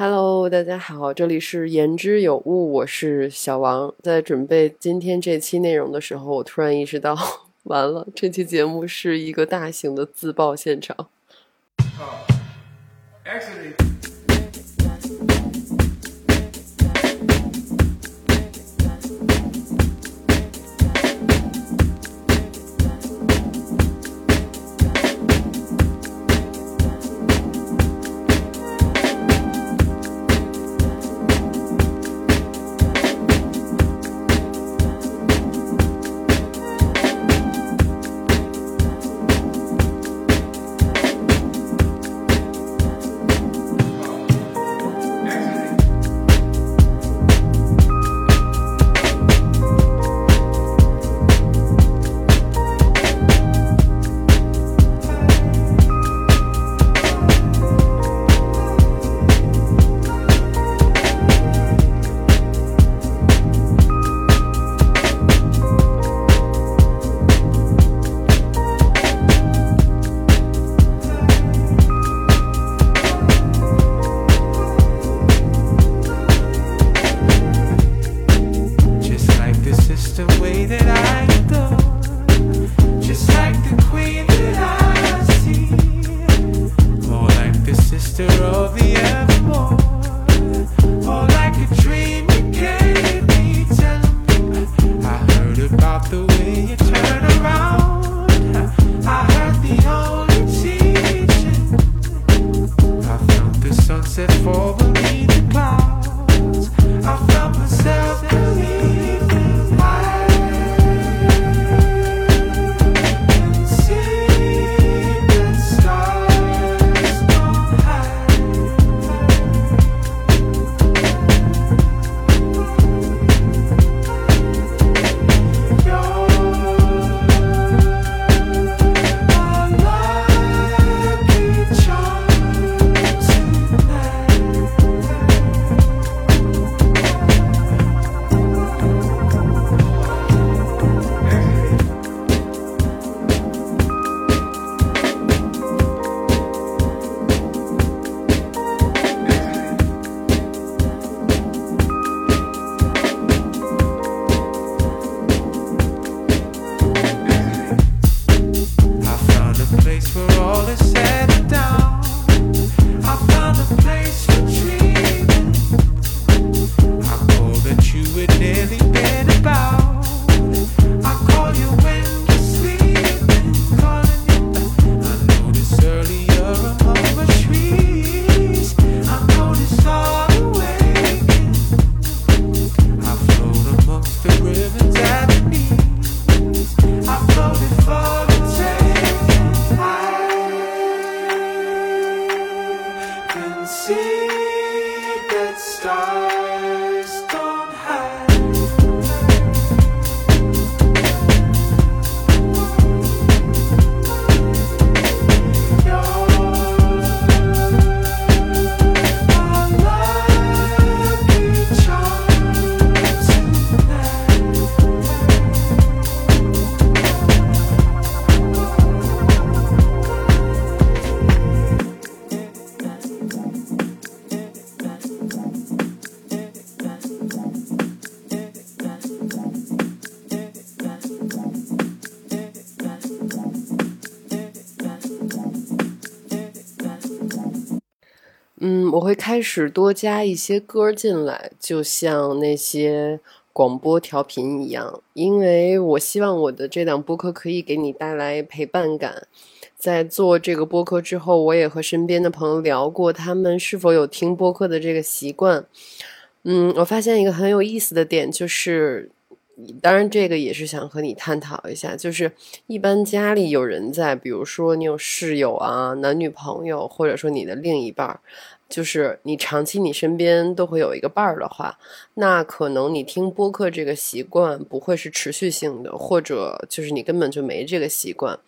Hello，大家好，这里是言之有物，我是小王。在准备今天这期内容的时候，我突然意识到，完了，这期节目是一个大型的自爆现场。Just 开始多加一些歌进来，就像那些广播调频一样，因为我希望我的这档播客可以给你带来陪伴感。在做这个播客之后，我也和身边的朋友聊过，他们是否有听播客的这个习惯。嗯，我发现一个很有意思的点，就是，当然这个也是想和你探讨一下，就是一般家里有人在，比如说你有室友啊、男女朋友，或者说你的另一半，就是你长期你身边都会有一个伴儿的话，那可能你听播客这个习惯不会是持续性的，或者就是你根本就没这个习惯。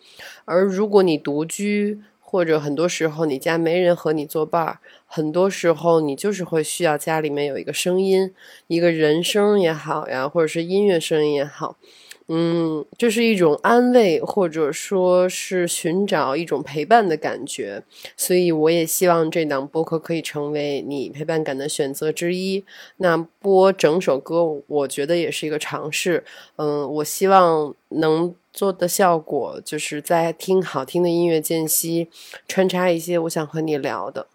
而如果你独居，或者很多时候你家没人和你作伴儿，很多时候你就是会需要家里面有一个声音，一个人声也好呀，或者是音乐声音也好。嗯，这是一种安慰，或者说是寻找一种陪伴的感觉。所以我也希望这档播客可以成为你陪伴感的选择之一。那播整首歌，我觉得也是一个尝试。嗯，我希望能做的效果，就是在听好听的音乐间隙，穿插一些我想和你聊的。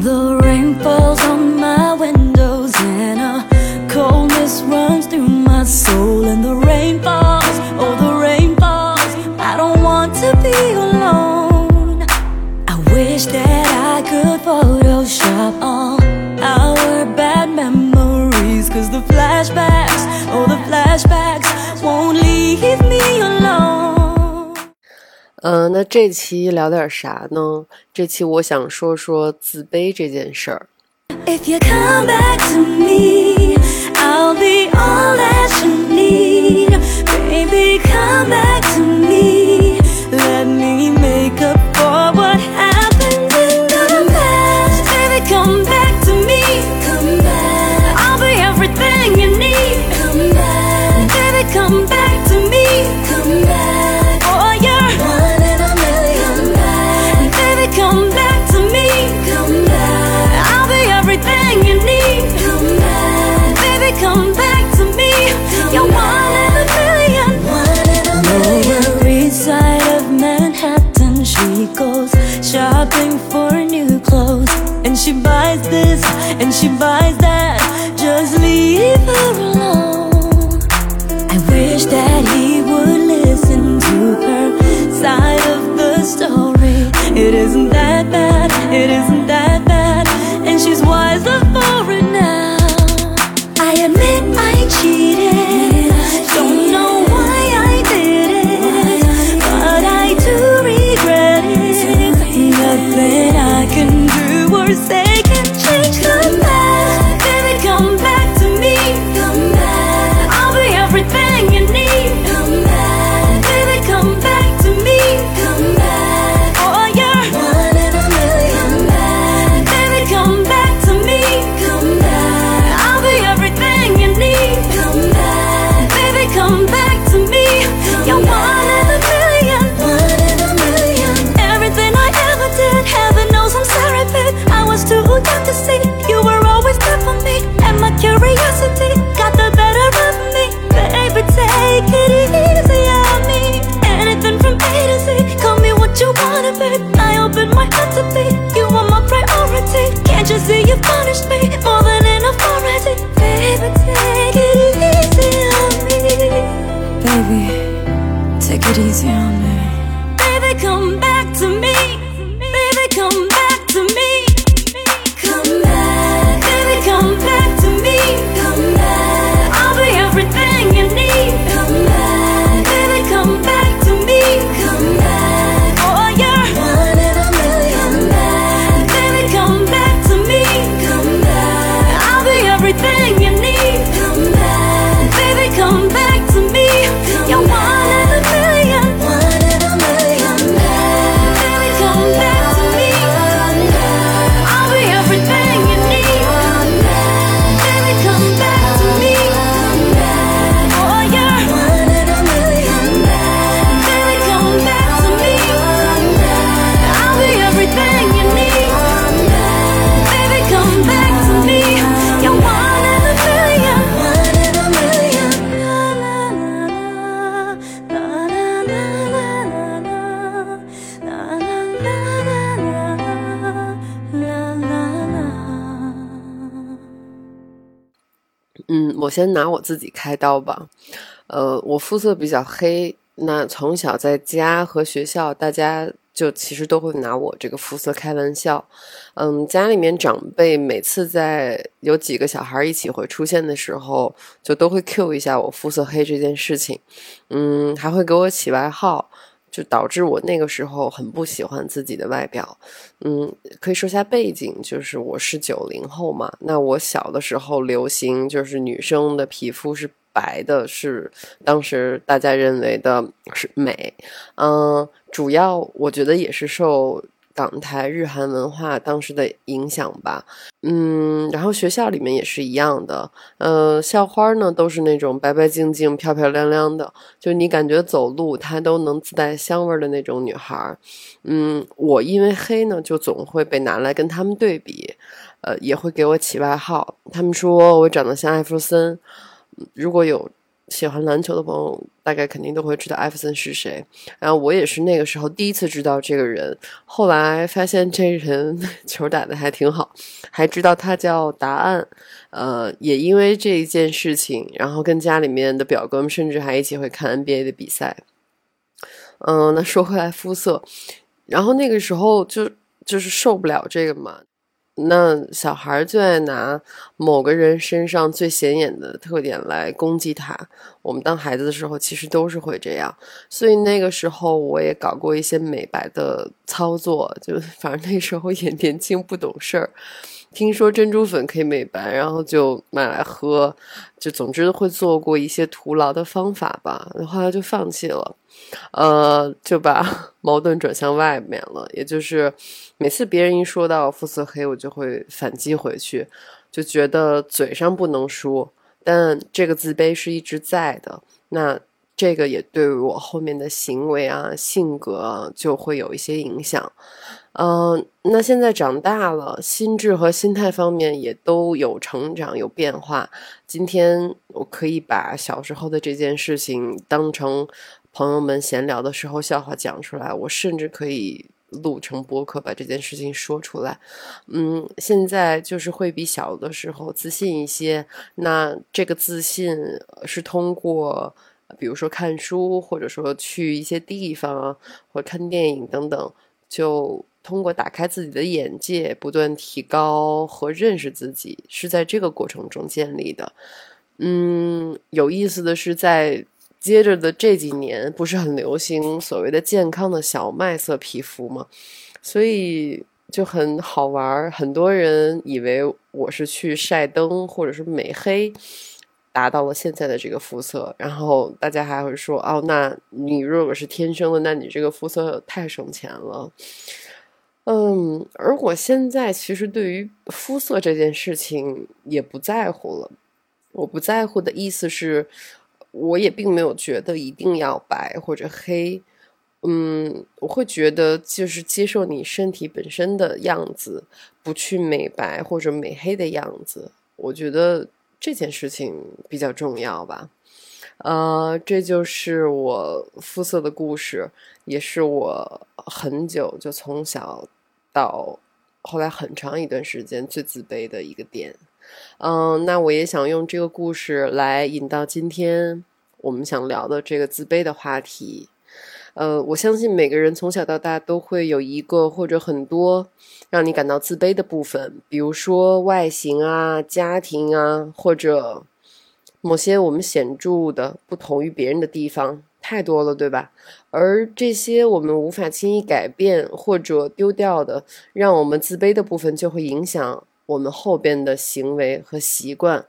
The rain falls on my windows and a coldness runs through my soul. And the rain falls, oh, the rain falls. I don't want to be alone. I wish that I could Photoshop all our bad memories. Cause the flashbacks, oh, the flashbacks won't leave. 嗯、那这期聊点啥呢？这期我想说说自卑这件事儿。If you come back to me, I'll be all that you need. Baby, come back to me. She goes shopping for new clothes. And she buys this and she buys that. Just leave her alone. I wish that he would listen to her side of the story. It isn't that bad, it isn't 先拿我自己开刀吧。呃，我肤色比较黑，那从小在家和学校，大家就其实都会拿我这个肤色开玩笑。嗯，家里面长辈每次在有几个小孩一起会出现的时候，就都会 cue 一下我肤色黑这件事情。嗯，还会给我起外号。就导致我那个时候很不喜欢自己的外表，嗯，可以说下背景，就是我是九零后嘛，那我小的时候流行就是女生的皮肤是白的是当时大家认为的是美，嗯，主要我觉得也是受港台日韩文化当时的影响吧，嗯，然后学校里面也是一样的，呃，校花呢都是那种白白净净、漂漂亮亮的，就你感觉走路她都能自带香味的那种女孩，嗯，我因为黑呢，就总会被拿来跟他们对比，呃，也会给我起外号，他们说我长得像艾弗森。如果有喜欢篮球的朋友，大概肯定都会知道艾弗森是谁。然后我也是那个时候第一次知道这个人，后来发现这人 球打得还挺好，还知道他叫答案。呃，也因为这一件事情，然后跟家里面的表哥们甚至还一起会看 NBA 的比赛。嗯，那说回来肤色，然后那个时候就就是受不了这个嘛。那小孩儿最爱拿某个人身上最显眼的特点来攻击他。我们当孩子的时候，其实都是会这样。所以那个时候，我也搞过一些美白的操作。就 反正那时候也年轻不懂事儿，听说珍珠粉可以美白，然后就买来喝。就总之会做过一些徒劳的方法吧。后来就放弃了。呃，就把矛盾转向外面了，也就是每次别人一说到肤色黑，我就会反击回去，就觉得嘴上不能说，但这个自卑是一直在的。那这个也对我后面的行为啊、性格就会有一些影响。嗯，那现在长大了，心智和心态方面也都有成长、有变化。今天我可以把小时候的这件事情当成。朋友们闲聊的时候，笑话讲出来，我甚至可以录成播客，把这件事情说出来。嗯，现在就是会比小的时候自信一些。那这个自信是通过，比如说看书，或者说去一些地方啊，或者看电影等等，就通过打开自己的眼界，不断提高和认识自己，是在这个过程中建立的。嗯，有意思的是在。接着的这几年不是很流行所谓的健康的小麦色皮肤吗？所以就很好玩。很多人以为我是去晒灯或者是美黑，达到了现在的这个肤色。然后大家还会说：“哦，那你如果是天生的，那你这个肤色太省钱了。”嗯，而我现在其实对于肤色这件事情也不在乎了。我不在乎的意思是。我也并没有觉得一定要白或者黑，嗯，我会觉得就是接受你身体本身的样子，不去美白或者美黑的样子，我觉得这件事情比较重要吧。呃，这就是我肤色的故事，也是我很久就从小到后来很长一段时间最自卑的一个点。嗯，那我也想用这个故事来引到今天我们想聊的这个自卑的话题。呃，我相信每个人从小到大都会有一个或者很多让你感到自卑的部分，比如说外形啊、家庭啊，或者某些我们显著的不同于别人的地方，太多了，对吧？而这些我们无法轻易改变或者丢掉的，让我们自卑的部分，就会影响。我们后边的行为和习惯，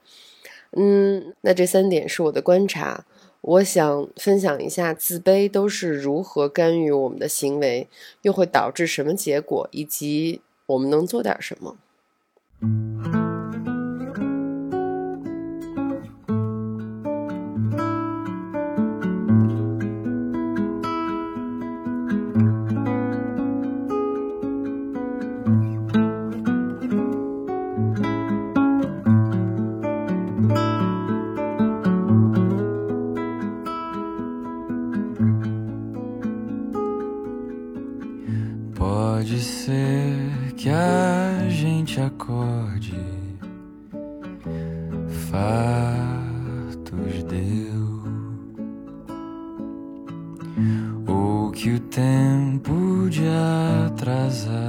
嗯，那这三点是我的观察。我想分享一下自卑都是如何干预我们的行为，又会导致什么结果，以及我们能做点什么。as I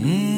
Mm.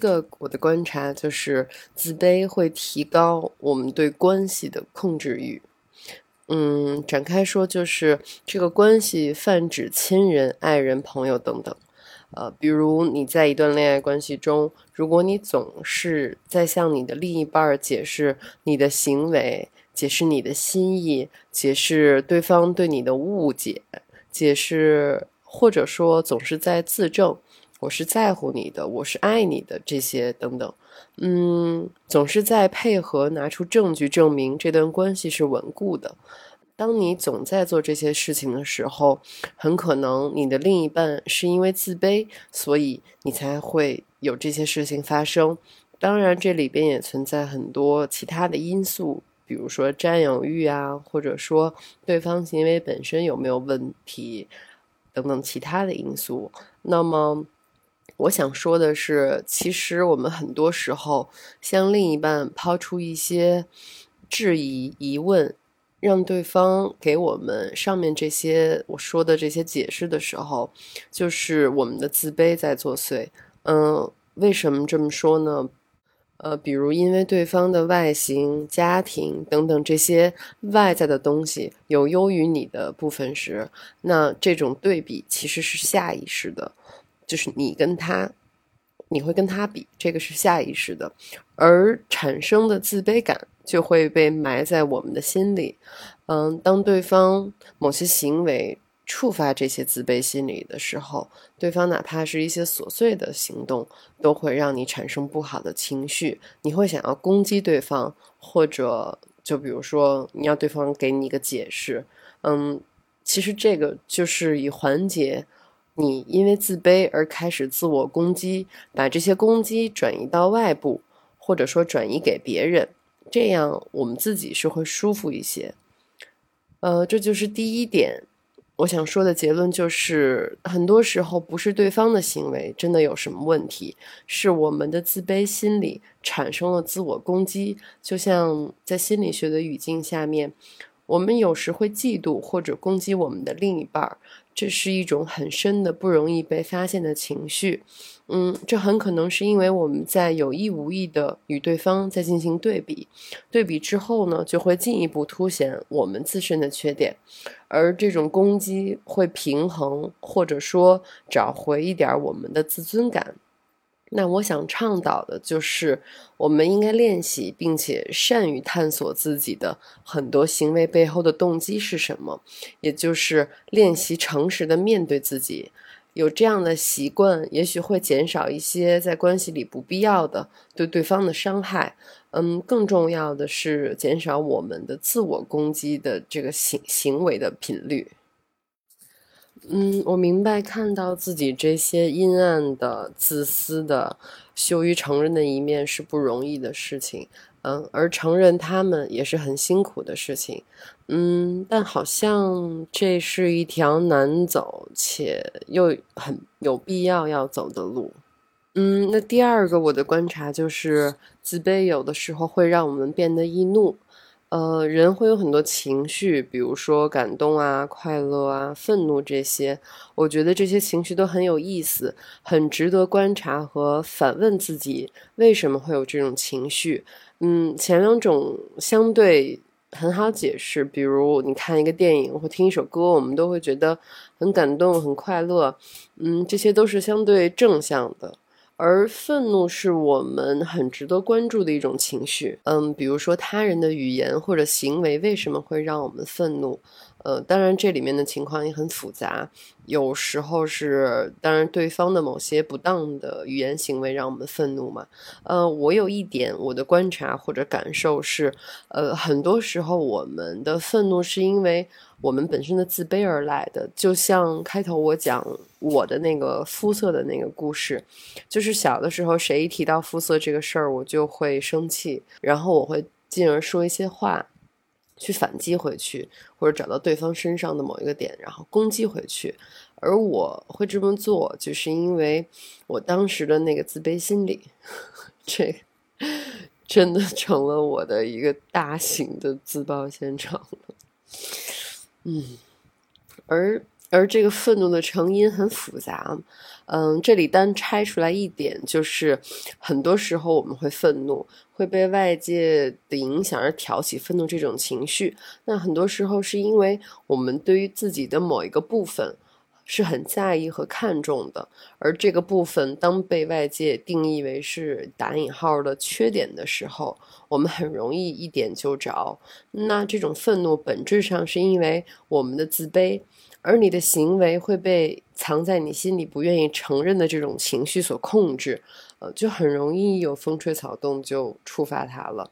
个我的观察就是自卑会提高我们对关系的控制欲。嗯，展开说就是这个关系泛指亲人、爱人、朋友等等。呃，比如你在一段恋爱关系中，如果你总是在向你的另一半解释你的行为、解释你的心意、解释对方对你的误解、解释或者说总是在自证我是在乎你的，我是爱你的这些等等，嗯，总是在配合拿出证据证明这段关系是稳固的。当你总在做这些事情的时候，很可能你的另一半是因为自卑，所以你才会有这些事情发生。当然，这里边也存在很多其他的因素，比如说占有欲啊，或者说对方行为本身有没有问题等等其他的因素。那么，我想说的是，其实我们很多时候向另一半抛出一些质疑、疑问，让对方给我们上面这些我说的这些解释的时候，就是我们的自卑在作祟。嗯，为什么这么说呢？呃，比如因为对方的外形、家庭等等这些外在的东西有优于你的部分时，那这种对比其实是下意识的，就是你跟他，你会跟他比，这个是下意识的，而产生的自卑感就会被埋在我们的心里。嗯，当对方某些行为。触发这些自卑心理的时候，对方哪怕是一些琐碎的行动，都会让你产生不好的情绪。你会想要攻击对方，或者就比如说你要对方给你一个解释。嗯，其实这个就是以缓解你因为自卑而开始自我攻击，把这些攻击转移到外部，或者说转移给别人，这样我们自己是会舒服一些。呃，这就是第一点。我想说的结论就是，很多时候不是对方的行为真的有什么问题，是我们的自卑心理产生了自我攻击。就像在心理学的语境下面，我们有时会嫉妒或者攻击我们的另一半，这是一种很深的、不容易被发现的情绪。嗯，这很可能是因为我们在有意无意的与对方在进行对比，对比之后呢，就会进一步凸显我们自身的缺点，而这种攻击会平衡或者说找回一点我们的自尊感。那我想倡导的就是，我们应该练习并且善于探索自己的很多行为背后的动机是什么，也就是练习诚实的面对自己。有这样的习惯，也许会减少一些在关系里不必要的对对方的伤害。嗯，更重要的是减少我们的自我攻击的这个行行为的频率。嗯，我明白，看到自己这些阴暗的、自私的、羞于承认的一面是不容易的事情。嗯，而承认他们也是很辛苦的事情。嗯，但好像这是一条难走且又很有必要要走的路。嗯，那第二个我的观察就是，自卑有的时候会让我们变得易怒。呃，人会有很多情绪，比如说感动啊、快乐啊、愤怒这些。我觉得这些情绪都很有意思，很值得观察和反问自己为什么会有这种情绪。嗯，前两种相对很好解释，比如你看一个电影或听一首歌，我们都会觉得很感动、很快乐。嗯，这些都是相对正向的。而愤怒是我们很值得关注的一种情绪。嗯，比如说他人的语言或者行为为什么会让我们愤怒？呃，当然这里面的情况也很复杂，有时候是当然对方的某些不当的语言行为让我们愤怒嘛。呃，我有一点我的观察或者感受是，呃，很多时候我们的愤怒是因为。我们本身的自卑而来的，就像开头我讲我的那个肤色的那个故事，就是小的时候谁一提到肤色这个事儿，我就会生气，然后我会进而说一些话，去反击回去，或者找到对方身上的某一个点，然后攻击回去。而我会这么做，就是因为我当时的那个自卑心理，这真的成了我的一个大型的自爆现场了。嗯，而而这个愤怒的成因很复杂，嗯，这里单拆出来一点，就是很多时候我们会愤怒，会被外界的影响而挑起愤怒这种情绪。那很多时候是因为我们对于自己的某一个部分。是很在意和看重的，而这个部分当被外界定义为是打引号的缺点的时候，我们很容易一点就着。那这种愤怒本质上是因为我们的自卑。而你的行为会被藏在你心里不愿意承认的这种情绪所控制，呃，就很容易有风吹草动就触发它了。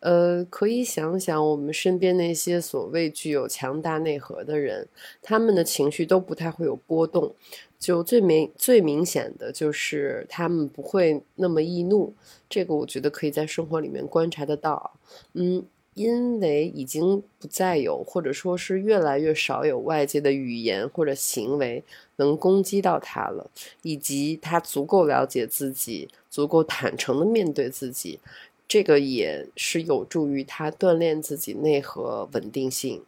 呃，可以想想我们身边那些所谓具有强大内核的人，他们的情绪都不太会有波动。就最明最明显的就是他们不会那么易怒，这个我觉得可以在生活里面观察得到。嗯。因为已经不再有，或者说是越来越少有外界的语言或者行为能攻击到他了，以及他足够了解自己，足够坦诚的面对自己，这个也是有助于他锻炼自己内核稳定性。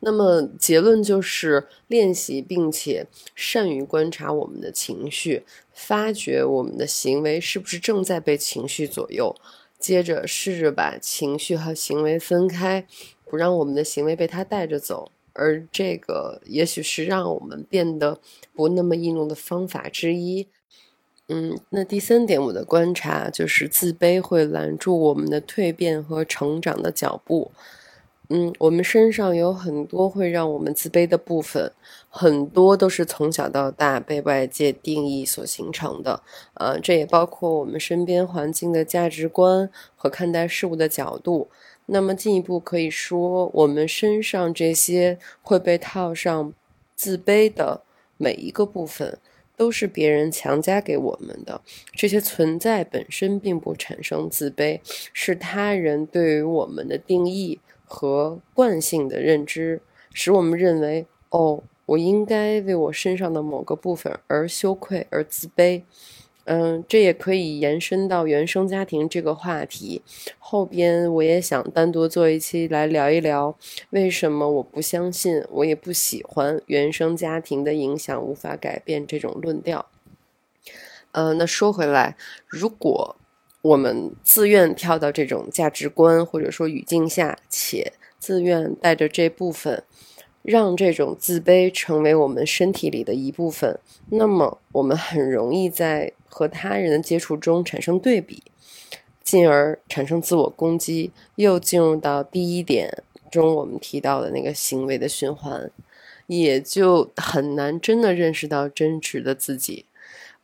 那么结论就是练习并且善于观察我们的情绪，发觉我们的行为是不是正在被情绪左右。接着试着把情绪和行为分开，不让我们的行为被他带着走。而这个也许是让我们变得不那么易怒的方法之一。嗯，那第三点我的观察就是自卑会拦住我们的蜕变和成长的脚步。嗯，我们身上有很多会让我们自卑的部分，很多都是从小到大被外界定义所形成的。呃，这也包括我们身边环境的价值观和看待事物的角度。那么进一步可以说，我们身上这些会被套上自卑的每一个部分，都是别人强加给我们的。这些存在本身并不产生自卑，是他人对于我们的定义。和惯性的认知，使我们认为，哦，我应该为我身上的某个部分而羞愧而自卑。嗯，这也可以延伸到原生家庭这个话题。后边我也想单独做一期来聊一聊，为什么我不相信，我也不喜欢原生家庭的影响无法改变这种论调。嗯，那说回来，如果。我们自愿跳到这种价值观或者说语境下，且自愿带着这部分，让这种自卑成为我们身体里的一部分，那么我们很容易在和他人的接触中产生对比，进而产生自我攻击，又进入到第一点中我们提到的那个行为的循环，也就很难真的认识到真实的自己。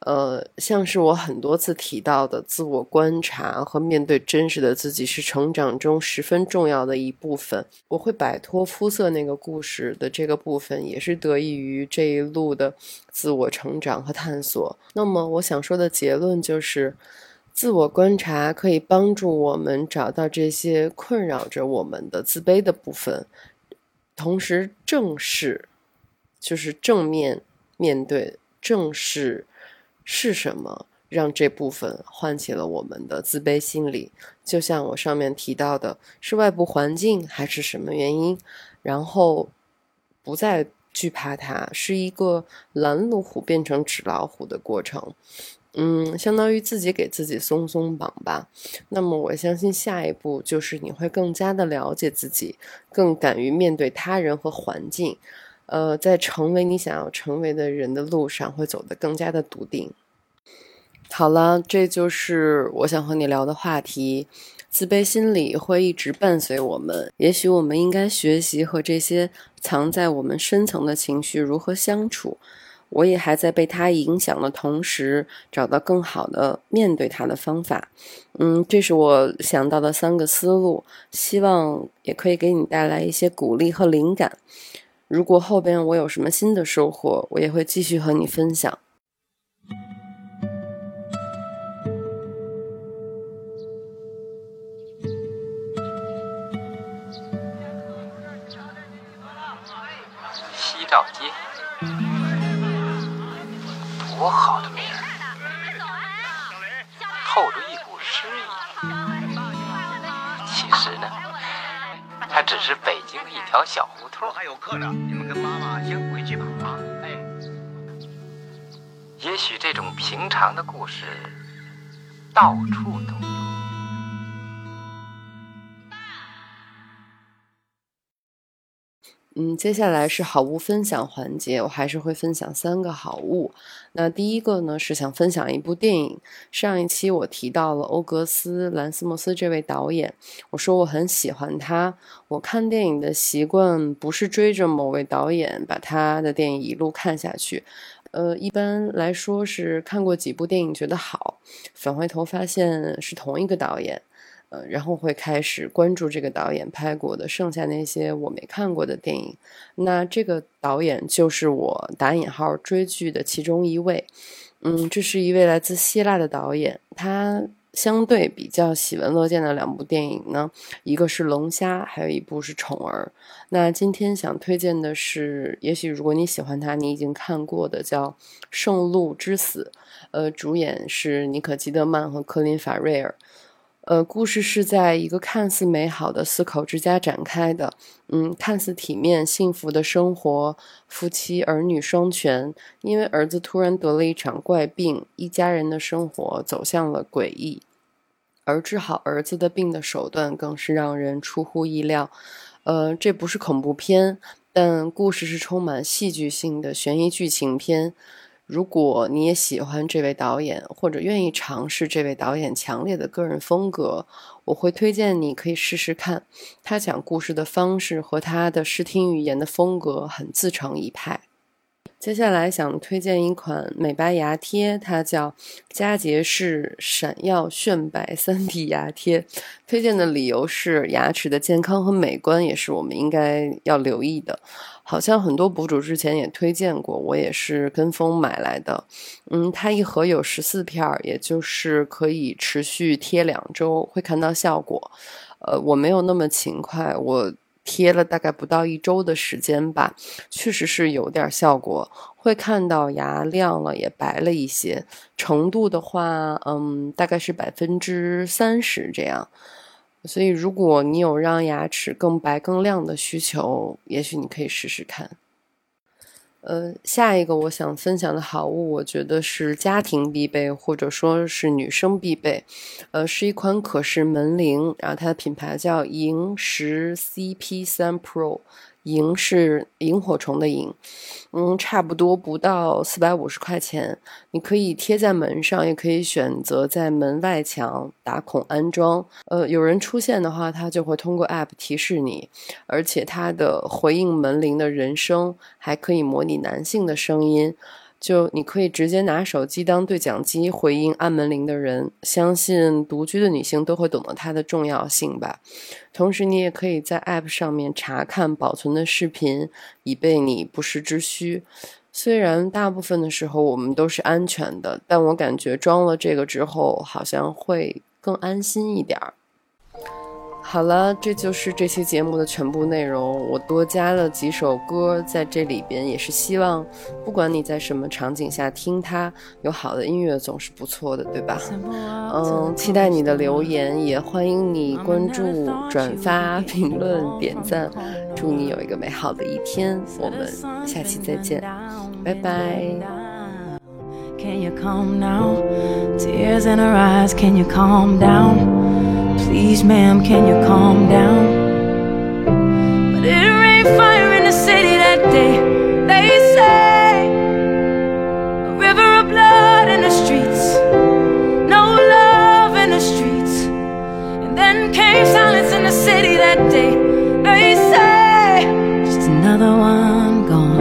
呃，像是我很多次提到的，自我观察和面对真实的自己是成长中十分重要的一部分。我会摆脱肤色那个故事的这个部分，也是得益于这一路的自我成长和探索。那么，我想说的结论就是，自我观察可以帮助我们找到这些困扰着我们的自卑的部分，同时正视，就是正面面对，正视。是什么让这部分唤起了我们的自卑心理？就像我上面提到的，是外部环境还是什么原因？然后不再惧怕它，是一个拦路虎变成纸老虎的过程。嗯，相当于自己给自己松松绑吧。那么我相信下一步就是你会更加的了解自己，更敢于面对他人和环境。呃，在成为你想要成为的人的路上，会走得更加的笃定。好了，这就是我想和你聊的话题。自卑心理会一直伴随我们，也许我们应该学习和这些藏在我们深层的情绪如何相处。我也还在被它影响的同时，找到更好的面对它的方法。嗯，这是我想到的三个思路，希望也可以给你带来一些鼓励和灵感。如果后边我有什么新的收获，我也会继续和你分享。西照街，多好的名儿，透着是北京的一条小胡同。还有课呢，你们跟妈妈先回去吧。啊，哎，也许这种平常的故事，到处都嗯，接下来是好物分享环节，我还是会分享三个好物。那第一个呢，是想分享一部电影。上一期我提到了欧格斯·兰斯莫斯这位导演，我说我很喜欢他。我看电影的习惯不是追着某位导演把他的电影一路看下去，呃，一般来说是看过几部电影觉得好，返回头发现是同一个导演。呃，然后会开始关注这个导演拍过的剩下那些我没看过的电影。那这个导演就是我打引号追剧的其中一位。嗯，这是一位来自希腊的导演，他相对比较喜闻乐见的两部电影呢，一个是《龙虾》，还有一部是《宠儿》。那今天想推荐的是，也许如果你喜欢他，你已经看过的叫《圣路之死》，呃，主演是尼可基德曼和科林法瑞尔。呃，故事是在一个看似美好的四口之家展开的，嗯，看似体面幸福的生活，夫妻儿女双全。因为儿子突然得了一场怪病，一家人的生活走向了诡异。而治好儿子的病的手段更是让人出乎意料。呃，这不是恐怖片，但故事是充满戏剧性的悬疑剧情片。如果你也喜欢这位导演，或者愿意尝试这位导演强烈的个人风格，我会推荐你可以试试看。他讲故事的方式和他的视听语言的风格很自成一派。接下来想推荐一款美白牙贴，它叫佳洁士闪耀炫白 3D 牙贴。推荐的理由是牙齿的健康和美观也是我们应该要留意的。好像很多博主之前也推荐过，我也是跟风买来的。嗯，它一盒有十四片儿，也就是可以持续贴两周，会看到效果。呃，我没有那么勤快，我。贴了大概不到一周的时间吧，确实是有点效果，会看到牙亮了，也白了一些。程度的话，嗯，大概是百分之三十这样。所以，如果你有让牙齿更白更亮的需求，也许你可以试试看。呃，下一个我想分享的好物，我觉得是家庭必备，或者说是女生必备。呃，是一款可视门铃，然后它的品牌叫萤石 CP 三 Pro。萤是萤火虫的萤，嗯，差不多不到四百五十块钱，你可以贴在门上，也可以选择在门外墙打孔安装。呃，有人出现的话，它就会通过 App 提示你，而且它的回应门铃的人声还可以模拟男性的声音。就你可以直接拿手机当对讲机回应按门铃的人，相信独居的女性都会懂得它的重要性吧。同时，你也可以在 App 上面查看保存的视频，以备你不时之需。虽然大部分的时候我们都是安全的，但我感觉装了这个之后，好像会更安心一点儿。好了，这就是这期节目的全部内容。我多加了几首歌在这里边，也是希望，不管你在什么场景下听它，有好的音乐总是不错的，对吧？嗯，期待你的留言，也欢迎你关注、转发、评论、点赞。祝你有一个美好的一天，我们下期再见，拜拜。Please, ma'am, can you calm down? But it rained fire in the city that day, they say. A river of blood in the streets, no love in the streets. And then came silence in the city that day, they say. Just another one gone.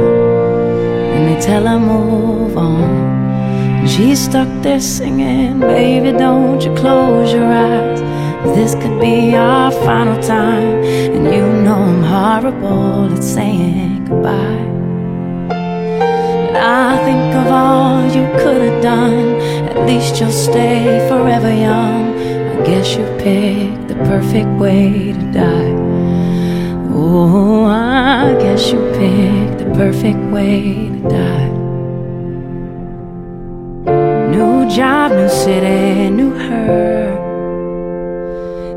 And they tell her, move on. She's stuck there singing, baby, don't you close your eyes. This could be our final time, and you know I'm horrible at saying goodbye. I think of all you could have done. At least you'll stay forever young. I guess you picked the perfect way to die. Oh, I guess you picked the perfect way to die. New job, new city, new her.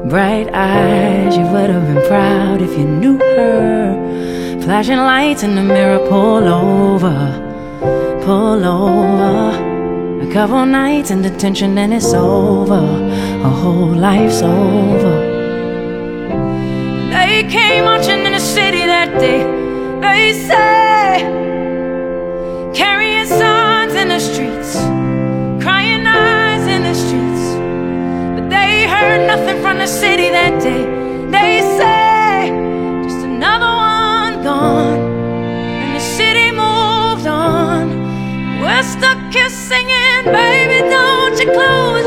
Bright eyes, you would have been proud if you knew her. Flashing lights in the mirror, pull over, pull over. A couple nights in detention, and it's over. A whole life's over. They came marching in the city that day. They say, carrying heard nothing from the city that day. They say, just another one gone. And the city moved on. We're stuck here singing, baby, don't you close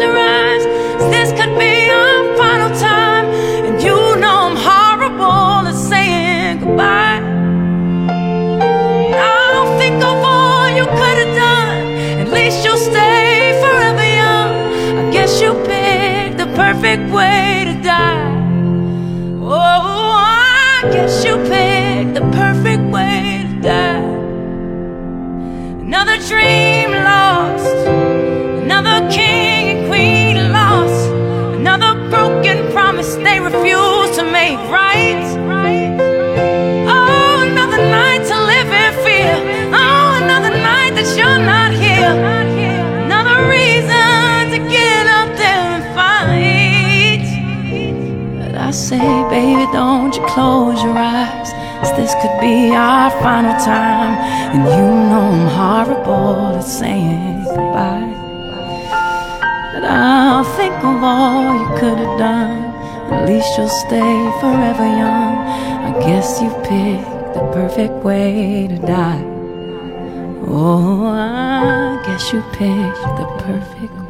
perfect way to die. Oh, I guess you picked this could be our final time. And you know I'm horrible at saying goodbye. But I'll think of all you could have done. At least you'll stay forever young. I guess you picked the perfect way to die. Oh, I guess you picked the perfect